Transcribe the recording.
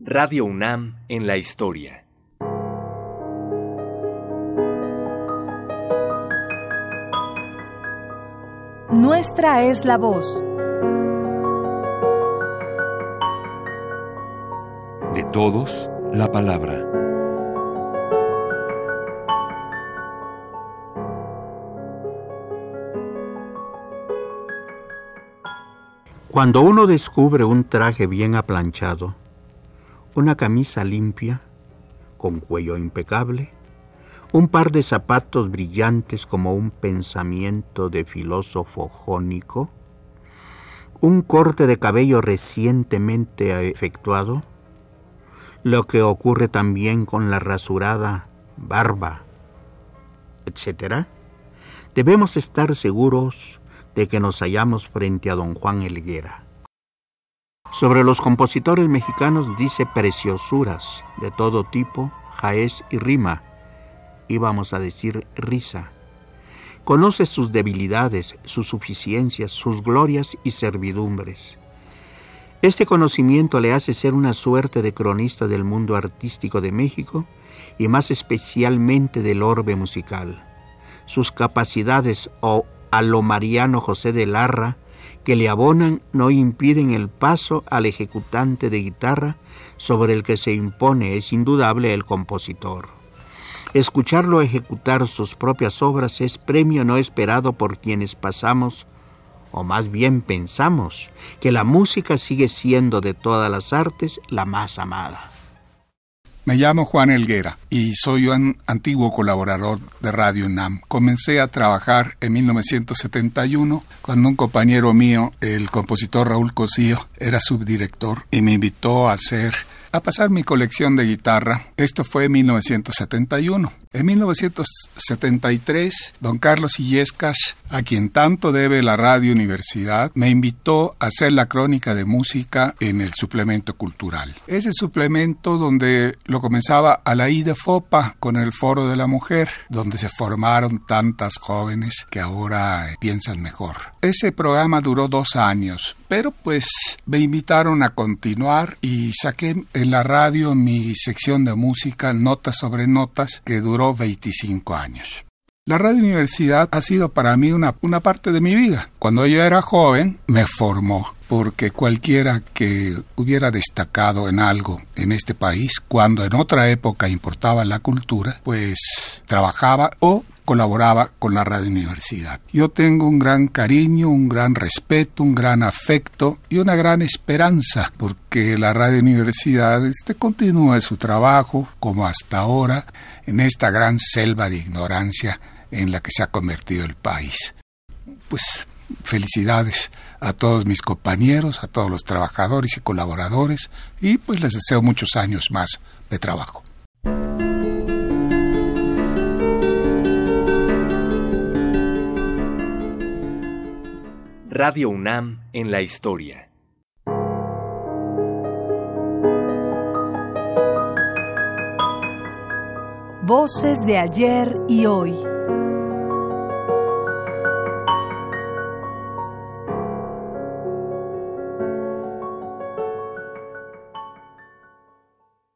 Radio UNAM en la historia. Nuestra es la voz. De todos, la palabra. Cuando uno descubre un traje bien aplanchado, una camisa limpia, con cuello impecable, un par de zapatos brillantes como un pensamiento de filósofo jónico, un corte de cabello recientemente efectuado, lo que ocurre también con la rasurada barba, etc., debemos estar seguros de que nos hallamos frente a don Juan Elguera. Sobre los compositores mexicanos dice preciosuras de todo tipo, jaez y rima, íbamos a decir risa. Conoce sus debilidades, sus suficiencias, sus glorias y servidumbres. Este conocimiento le hace ser una suerte de cronista del mundo artístico de México y más especialmente del orbe musical. Sus capacidades o a lo Mariano José de Larra, que le abonan no impiden el paso al ejecutante de guitarra sobre el que se impone, es indudable, el compositor. Escucharlo ejecutar sus propias obras es premio no esperado por quienes pasamos, o más bien pensamos, que la música sigue siendo de todas las artes la más amada. Me llamo Juan Elguera y soy un antiguo colaborador de Radio UNAM. Comencé a trabajar en 1971 cuando un compañero mío, el compositor Raúl Cosío, era subdirector y me invitó a hacer a pasar mi colección de guitarra. Esto fue en 1971. En 1973, don Carlos Illescas, a quien tanto debe la Radio Universidad, me invitó a hacer la crónica de música en el suplemento cultural. Ese suplemento donde lo comenzaba a la ida FOPA con el Foro de la Mujer, donde se formaron tantas jóvenes que ahora piensan mejor. Ese programa duró dos años, pero pues me invitaron a continuar y saqué en la radio mi sección de música Notas sobre Notas que duró 25 años. La radio universidad ha sido para mí una, una parte de mi vida. Cuando yo era joven me formó porque cualquiera que hubiera destacado en algo en este país, cuando en otra época importaba la cultura, pues trabajaba o colaboraba con la Radio Universidad. Yo tengo un gran cariño, un gran respeto, un gran afecto y una gran esperanza porque la Radio Universidad este, continúa su trabajo como hasta ahora en esta gran selva de ignorancia en la que se ha convertido el país. Pues felicidades a todos mis compañeros, a todos los trabajadores y colaboradores y pues les deseo muchos años más de trabajo. Radio UNAM en la historia. Voces de ayer y hoy.